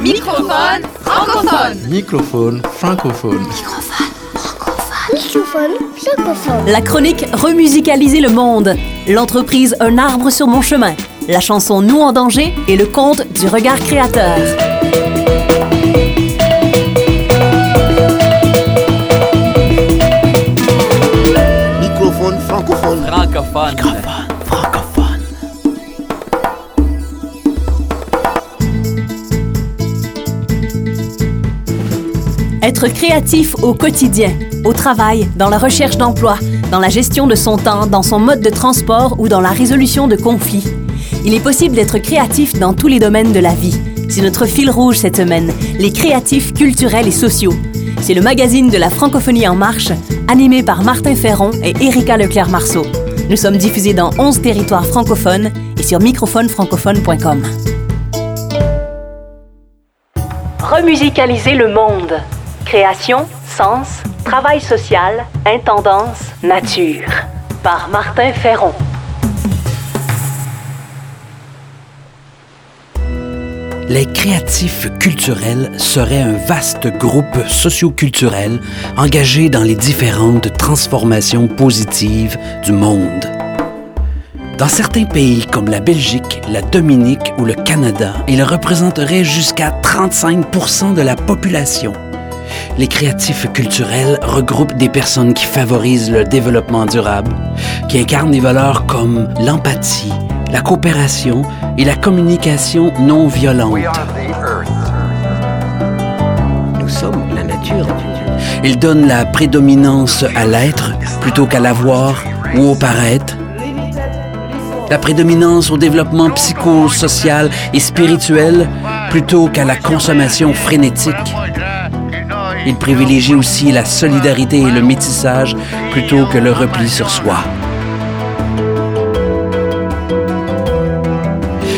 Microphone francophone. Microphone francophone. Microphone francophone. La chronique Remusicaliser le monde. L'entreprise Un arbre sur mon chemin. La chanson Nous en danger et le conte du regard créateur. Microphone francophone. Francophone. Francophone. Être créatif au quotidien, au travail, dans la recherche d'emploi, dans la gestion de son temps, dans son mode de transport ou dans la résolution de conflits. Il est possible d'être créatif dans tous les domaines de la vie. C'est notre fil rouge cette semaine, les créatifs culturels et sociaux. C'est le magazine de la francophonie en marche, animé par Martin Ferron et Erika Leclerc-Marceau. Nous sommes diffusés dans 11 territoires francophones et sur microphonefrancophone.com. Remusicaliser le monde. Création, sens, travail social, intendance, nature. Par Martin Ferron. Les créatifs culturels seraient un vaste groupe socioculturel engagé dans les différentes transformations positives du monde. Dans certains pays comme la Belgique, la Dominique ou le Canada, ils représenteraient jusqu'à 35% de la population. Les créatifs culturels regroupent des personnes qui favorisent le développement durable, qui incarnent des valeurs comme l'empathie, la coopération et la communication non violente. Nous sommes la nature. Ils donnent la prédominance à l'être plutôt qu'à l'avoir ou au paraître. La prédominance au développement psychosocial et spirituel plutôt qu'à la consommation frénétique. Ils privilégient aussi la solidarité et le métissage plutôt que le repli sur soi.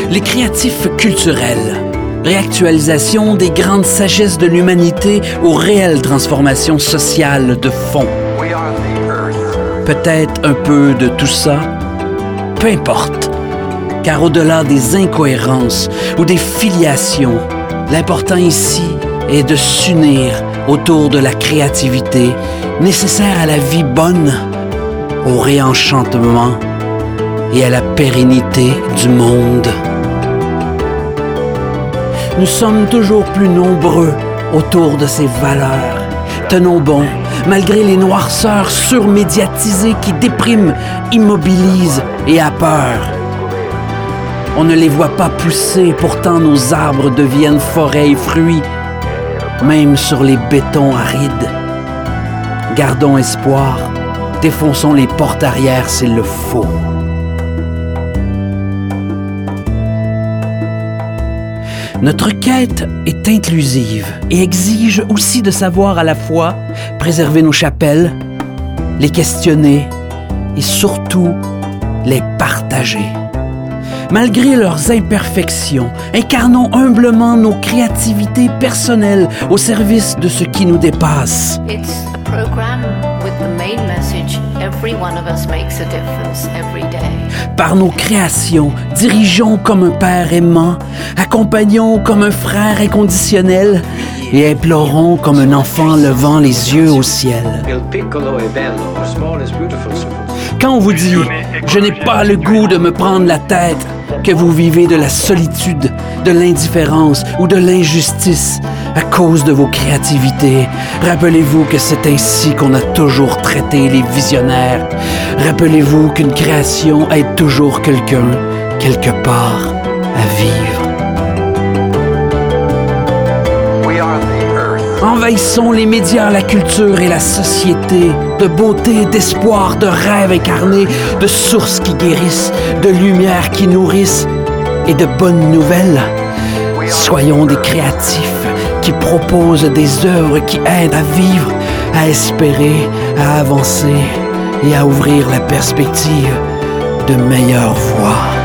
Les créatifs culturels, réactualisation des grandes sagesses de l'humanité aux réelles transformations sociales de fond. Peut-être un peu de tout ça, peu importe, car au-delà des incohérences ou des filiations, l'important ici est de s'unir autour de la créativité nécessaire à la vie bonne, au réenchantement et à la pérennité du monde. Nous sommes toujours plus nombreux autour de ces valeurs. Tenons bon, malgré les noirceurs surmédiatisées qui dépriment, immobilisent et a peur. On ne les voit pas pousser, pourtant nos arbres deviennent forêts et fruits, même sur les bétons arides. Gardons espoir, défonçons les portes arrière s'il le faut. Notre quête est inclusive et exige aussi de savoir à la fois préserver nos chapelles, les questionner et surtout les partager. Malgré leurs imperfections, incarnons humblement nos créativités personnelles au service de ce qui nous dépasse. It's a program with the main message every one of us makes a difference every day. Par nos créations, dirigeons comme un père aimant, accompagnons comme un frère inconditionnel et implorons comme un enfant levant les yeux au ciel. Quand on vous dit « je n'ai pas le goût de me prendre la tête », que vous vivez de la solitude, de l'indifférence ou de l'injustice à cause de vos créativités, rappelez-vous que c'est ainsi qu'on a toujours traité les visionnaires. Rappelez-vous qu'une création aide toujours quelqu'un, quelque part, à vivre. Les médias, la culture et la société de beauté, d'espoir, de rêves incarnés, de sources qui guérissent, de lumière qui nourrissent et de bonnes nouvelles. Soyons des créatifs qui proposent des œuvres qui aident à vivre, à espérer, à avancer et à ouvrir la perspective de meilleures voies.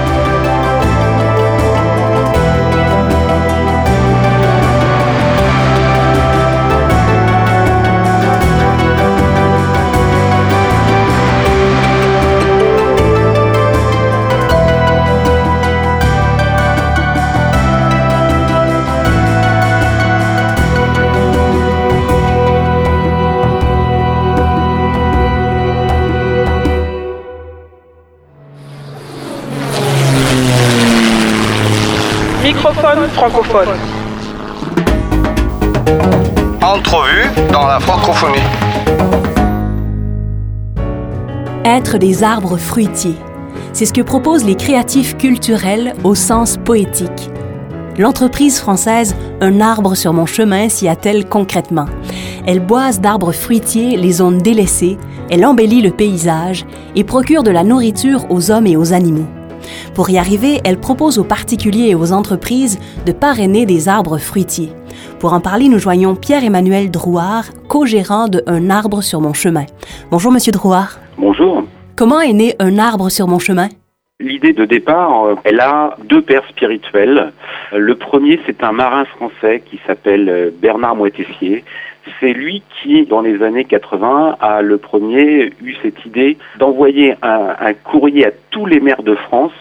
Francophone. Entrevue dans la francophonie. Être des arbres fruitiers. C'est ce que proposent les créatifs culturels au sens poétique. L'entreprise française Un arbre sur mon chemin s'y attelle concrètement. Elle boise d'arbres fruitiers les zones délaissées, elle embellit le paysage et procure de la nourriture aux hommes et aux animaux. Pour y arriver, elle propose aux particuliers et aux entreprises de parrainer des arbres fruitiers. Pour en parler, nous joignons Pierre-Emmanuel Drouard, co-gérant de Un arbre sur mon chemin. Bonjour, Monsieur Drouard. Bonjour. Comment est né Un arbre sur mon chemin? L'idée de départ, euh, elle a deux pères spirituels. Le premier, c'est un marin français qui s'appelle euh, Bernard Moitessier. C'est lui qui, dans les années 80, a le premier eu cette idée d'envoyer un, courrier à tous les maires de France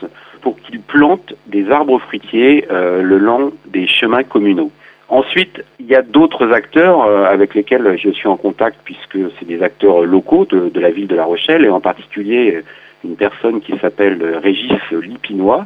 pour qu'ils plantent des arbres fruitiers euh, le long des chemins communaux. Ensuite, il y a d'autres acteurs euh, avec lesquels je suis en contact puisque c'est des acteurs locaux de, la ville de La Rochelle et en particulier une personne qui s'appelle Régis Lipinois,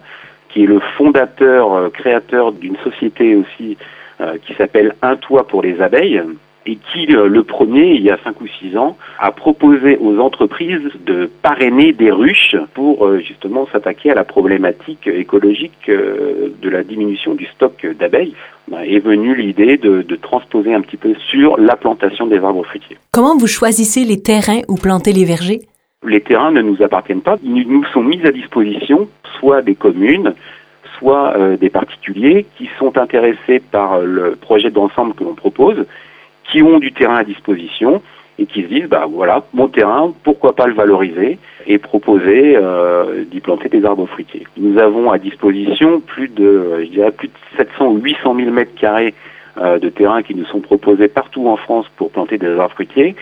qui est le fondateur, euh, créateur d'une société aussi euh, qui s'appelle Un toit pour les abeilles et qui, euh, le premier, il y a cinq ou six ans, a proposé aux entreprises de parrainer des ruches pour euh, justement s'attaquer à la problématique écologique euh, de la diminution du stock d'abeilles. Est venue l'idée de, de, transposer un petit peu sur la plantation des arbres fruitiers. Comment vous choisissez les terrains où planter les vergers? Les terrains ne nous appartiennent pas. Ils nous sont mis à disposition soit des communes, soit euh, des particuliers qui sont intéressés par le projet d'ensemble que l'on propose qui ont du terrain à disposition et qui se disent bah voilà mon terrain pourquoi pas le valoriser et proposer euh, d'y planter des arbres fruitiers. Nous avons à disposition plus de je dirais plus de 700 ou 800 000 mètres carrés euh, de terrain qui nous sont proposés partout en France pour planter des arbres fruitiers,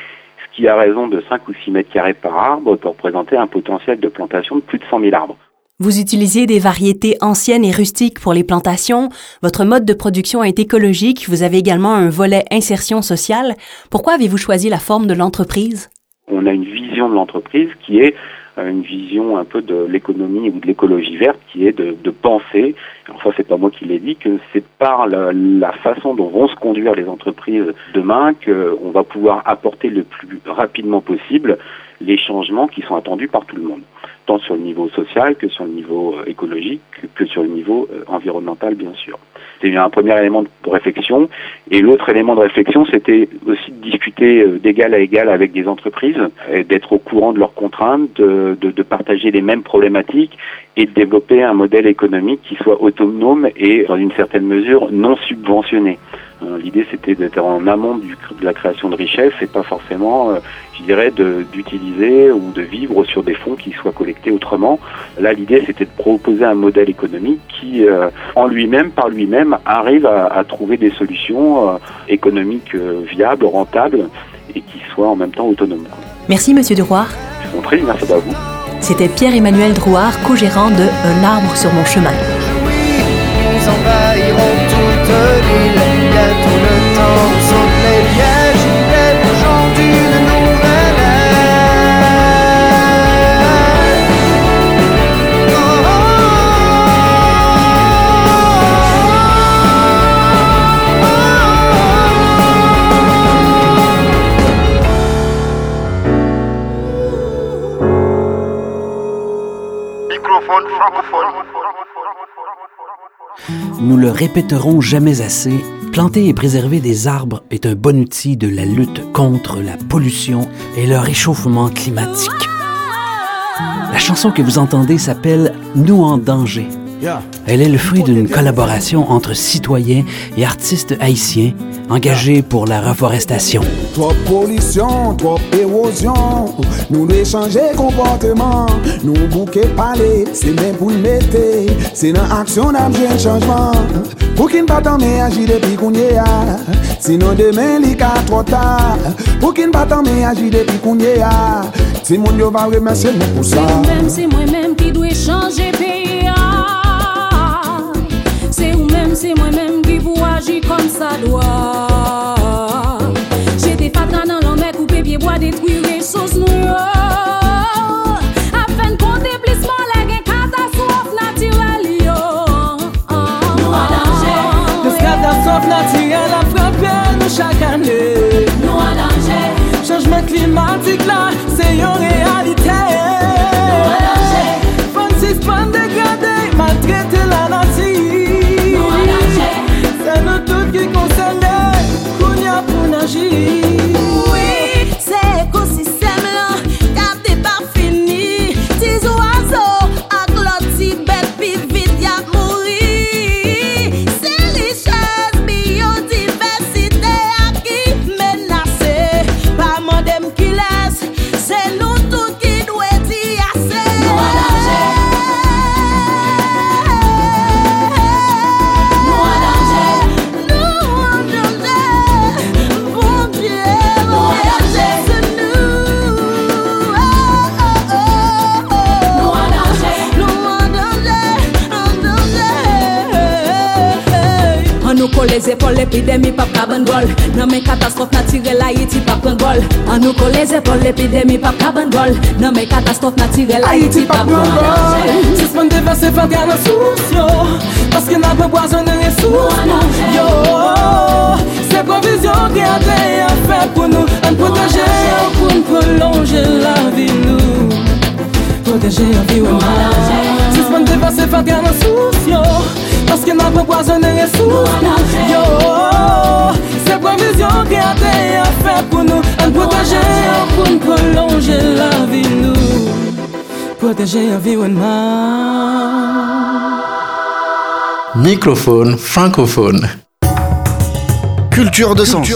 ce qui a raison de 5 ou 6 mètres carrés par arbre peut représenter un potentiel de plantation de plus de 100 000 arbres. Vous utilisez des variétés anciennes et rustiques pour les plantations. Votre mode de production est écologique. Vous avez également un volet insertion sociale. Pourquoi avez-vous choisi la forme de l'entreprise? On a une vision de l'entreprise qui est une vision un peu de l'économie ou de l'écologie verte qui est de, de penser, enfin c'est pas moi qui l'ai dit, que c'est par la, la, façon dont vont se conduire les entreprises demain qu'on va pouvoir apporter le plus rapidement possible les changements qui sont attendus par tout le monde tant sur le niveau social que sur le niveau euh, écologique, que sur le niveau euh, environnemental, bien sûr. C'est un premier élément de réflexion. Et l'autre élément de réflexion, c'était aussi de discuter euh, d'égal à égal avec des entreprises, d'être au courant de leurs contraintes, de, de, de, partager les mêmes problématiques et de développer un modèle économique qui soit autonome et, dans une certaine mesure, non subventionné. L'idée, c'était d'être en amont du, de la création de richesses et pas forcément, euh, je dirais, d'utiliser ou de vivre sur des fonds qui soient collectés autrement. Là, l'idée, c'était de proposer un modèle économique qui, euh, en lui-même, par lui-même, arrive à, à, trouver des solutions euh, économiques viables, rentables et qui soient en même temps autonomes. Merci, Monsieur Drouard. Je vous en prie, merci à vous. C'était Pierre-Emmanuel Drouard, co-gérant de Un arbre sur mon chemin. Nous le répéterons jamais assez, planter et préserver des arbres est un bon outil de la lutte contre la pollution et le réchauffement climatique. La chanson que vous entendez s'appelle Nous en danger. Elle est le fruit d'une collaboration entre citoyens et artistes haïtiens engagés pour la reforestation. Trop pollution, trop érosion, nous devons changer comportement, nous bouquer parler, c'est même pour le mettre, c'est dans l'action d'un un changement. Pour qu'il ne pas mais agir depuis qu'on y a, sinon demain il y a trop tard. Pour qu'il ne pas mais agir depuis qu'on y a, si mon Dieu va remercier nous pour ça. C'est moi-même qui dois changer pays. se mwen menm ki pou aji kon sa doa Jete fatra nan lan mè koupe pye boa detwire sos nou yo Afen konte plisman lè gen katastrof naturel yo. Nou an danje Des katastrof naturel a frape nou chak ane Nou an danje Chanjman klimatik la se yon re kol epidemi pap kaban gol Nan men katastrof natirel Haiti pap pran gol An nou kol les epol epidemi pap kaban gol Nan men katastrof natirel Haiti pap pran gol Se sman devase fadya nan sous yo Paske nan pe boazon nan resous nou yo Se provizyon ki ate yon fè pou nou An proteje yon pou nou prolonje la vi nou Proteje yon vi waman Se sman devase fadya nan sous yo Paske nan pe boazon nan resous nou Protéger l'environnement Microphone francophone. Culture de sens.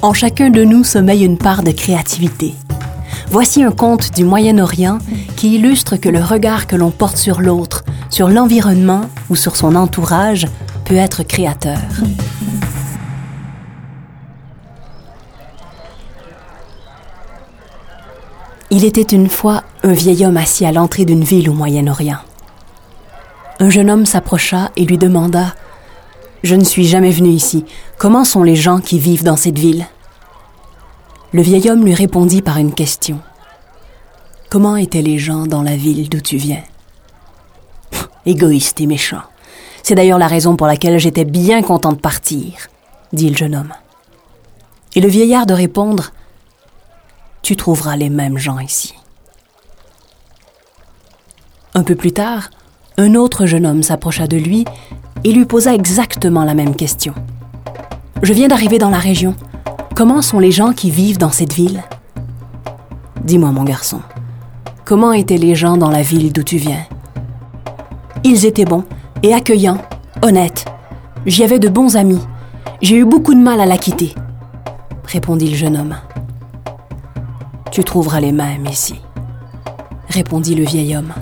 En chacun de nous sommeille une part de créativité. Voici un conte du Moyen-Orient qui illustre que le regard que l'on porte sur l'autre, sur l'environnement ou sur son entourage peut être créateur. Il était une fois un vieil homme assis à l'entrée d'une ville au Moyen-Orient. Un jeune homme s'approcha et lui demanda ⁇ Je ne suis jamais venu ici. Comment sont les gens qui vivent dans cette ville ?⁇ Le vieil homme lui répondit par une question. Comment étaient les gens dans la ville d'où tu viens? Égoïste et méchant. C'est d'ailleurs la raison pour laquelle j'étais bien content de partir, dit le jeune homme. Et le vieillard de répondre Tu trouveras les mêmes gens ici. Un peu plus tard, un autre jeune homme s'approcha de lui et lui posa exactement la même question. Je viens d'arriver dans la région. Comment sont les gens qui vivent dans cette ville? Dis-moi, mon garçon, comment étaient les gens dans la ville d'où tu viens? Ils étaient bons et accueillants, honnêtes. J'y avais de bons amis. J'ai eu beaucoup de mal à la quitter, répondit le jeune homme. Tu trouveras les mêmes ici, répondit le vieil homme.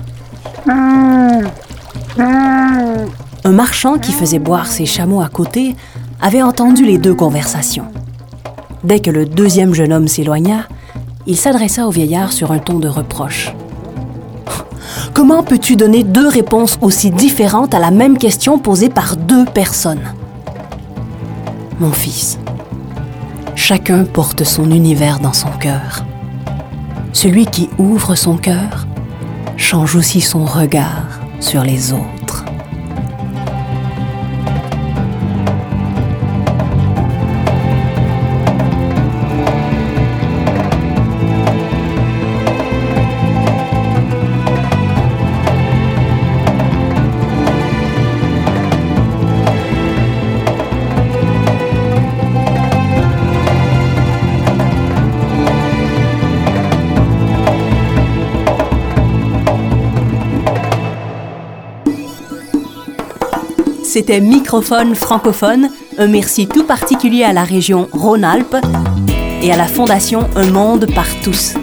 Un marchand qui faisait boire ses chameaux à côté avait entendu les deux conversations. Dès que le deuxième jeune homme s'éloigna, il s'adressa au vieillard sur un ton de reproche. Comment peux-tu donner deux réponses aussi différentes à la même question posée par deux personnes? Mon fils, chacun porte son univers dans son cœur. Celui qui ouvre son cœur change aussi son regard sur les autres. C'était Microphone francophone, un merci tout particulier à la région Rhône-Alpes et à la fondation Un Monde par tous.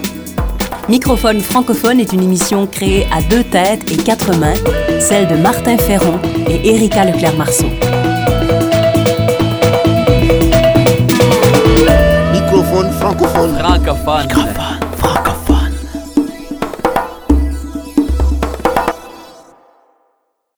Microphone francophone est une émission créée à deux têtes et quatre mains, celle de Martin Ferron et Erika Leclerc-Marceau. Microphone francophone. Francophone.